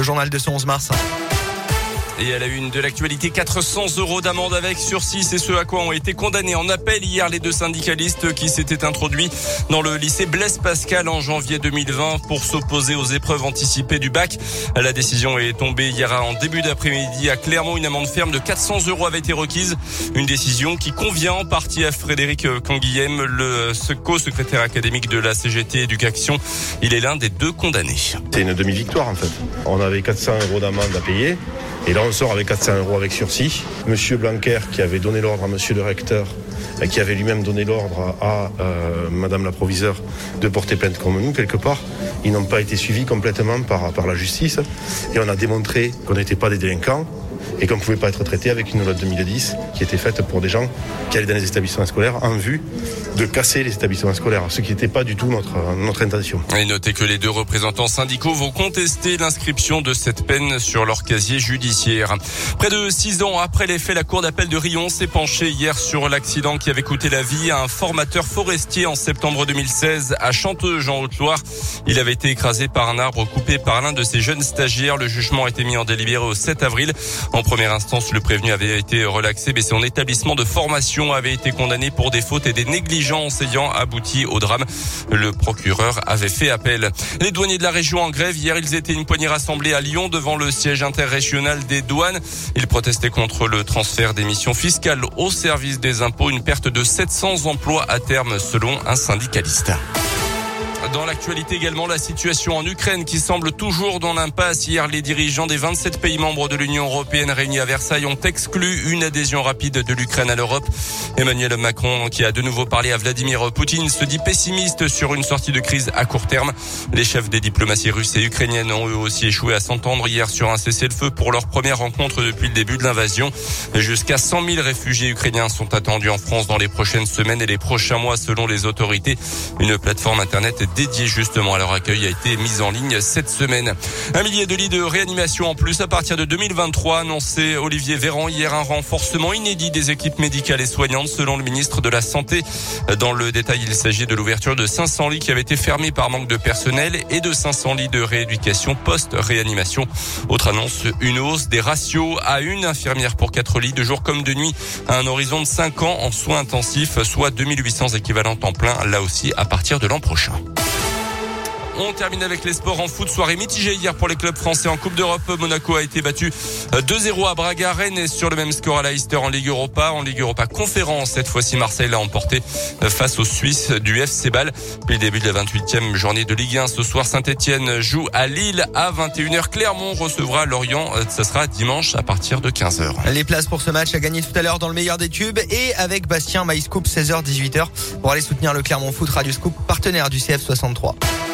Le journal de ce 11 mars. Et à la une de l'actualité, 400 euros d'amende avec sursis. C'est ce à quoi ont été condamnés en appel hier les deux syndicalistes qui s'étaient introduits dans le lycée Blaise Pascal en janvier 2020 pour s'opposer aux épreuves anticipées du bac. La décision est tombée hier en début d'après-midi à Clermont. Une amende ferme de 400 euros avait été requise. Une décision qui convient en partie à Frédéric Canguilhem, le co-secrétaire académique de la CGT Éducation. Il est l'un des deux condamnés. C'est une demi-victoire en fait. On avait 400 euros d'amende à payer. Et là, on sort avec 400 euros avec sursis. Monsieur Blanquer, qui avait donné l'ordre à monsieur le recteur, qui avait lui-même donné l'ordre à euh, madame la proviseure de porter plainte comme nous, quelque part, ils n'ont pas été suivis complètement par, par la justice. Et on a démontré qu'on n'était pas des délinquants et qu'on ne pouvait pas être traité avec une loi de 2010 qui était faite pour des gens qui allaient dans les établissements scolaires en vue de casser les établissements scolaires, ce qui n'était pas du tout notre, notre intention. Et notez que les deux représentants syndicaux vont contester l'inscription de cette peine sur leur casier judiciaire. Près de six ans après les faits, la Cour d'appel de Rion s'est penchée hier sur l'accident qui avait coûté la vie à un formateur forestier en septembre 2016 à Chanteuge en Haute-Loire. Il avait été écrasé par un arbre coupé par l'un de ses jeunes stagiaires. Le jugement a été mis en délibéré au 7 avril. Première instance, le prévenu avait été relaxé, mais son établissement de formation avait été condamné pour des fautes et des négligences ayant abouti au drame. Le procureur avait fait appel. Les douaniers de la région en grève, hier, ils étaient une poignée rassemblée à Lyon devant le siège interrégional des douanes. Ils protestaient contre le transfert des missions fiscales au service des impôts, une perte de 700 emplois à terme selon un syndicaliste. Dans l'actualité également, la situation en Ukraine qui semble toujours dans l'impasse. Hier, les dirigeants des 27 pays membres de l'Union européenne réunis à Versailles ont exclu une adhésion rapide de l'Ukraine à l'Europe. Emmanuel Macron, qui a de nouveau parlé à Vladimir Poutine, se dit pessimiste sur une sortie de crise à court terme. Les chefs des diplomaties russes et ukrainiennes ont eux aussi échoué à s'entendre hier sur un cessez-le-feu pour leur première rencontre depuis le début de l'invasion. Jusqu'à 100 000 réfugiés ukrainiens sont attendus en France dans les prochaines semaines et les prochains mois selon les autorités. Une plateforme internet dédiée justement à leur accueil a été mise en ligne cette semaine. Un millier de lits de réanimation en plus à partir de 2023, annoncé Olivier Véran hier un renforcement inédit des équipes médicales et soignantes selon le ministre de la Santé. Dans le détail, il s'agit de l'ouverture de 500 lits qui avaient été fermés par manque de personnel et de 500 lits de rééducation post-réanimation. Autre annonce, une hausse des ratios à une infirmière pour quatre lits de jour comme de nuit à un horizon de 5 ans en soins intensifs, soit 2800 équivalents temps plein, là aussi à partir de l'an prochain. On termine avec les sports en foot. Soirée mitigée hier pour les clubs français en Coupe d'Europe. Monaco a été battu 2-0 à Braga. Rennes est sur le même score à Leicester en Ligue Europa. En Ligue Europa conférence, cette fois-ci Marseille l'a emporté face aux Suisses du FC Ball. Puis le début de la 28e journée de Ligue 1. Ce soir, Saint-Etienne joue à Lille à 21h. Clermont recevra Lorient. Ça sera dimanche à partir de 15h. Les places pour ce match à gagner tout à l'heure dans le meilleur des tubes et avec Bastien MyScoop 16h-18h pour aller soutenir le Clermont Foot Radio Scoop, partenaire du CF63.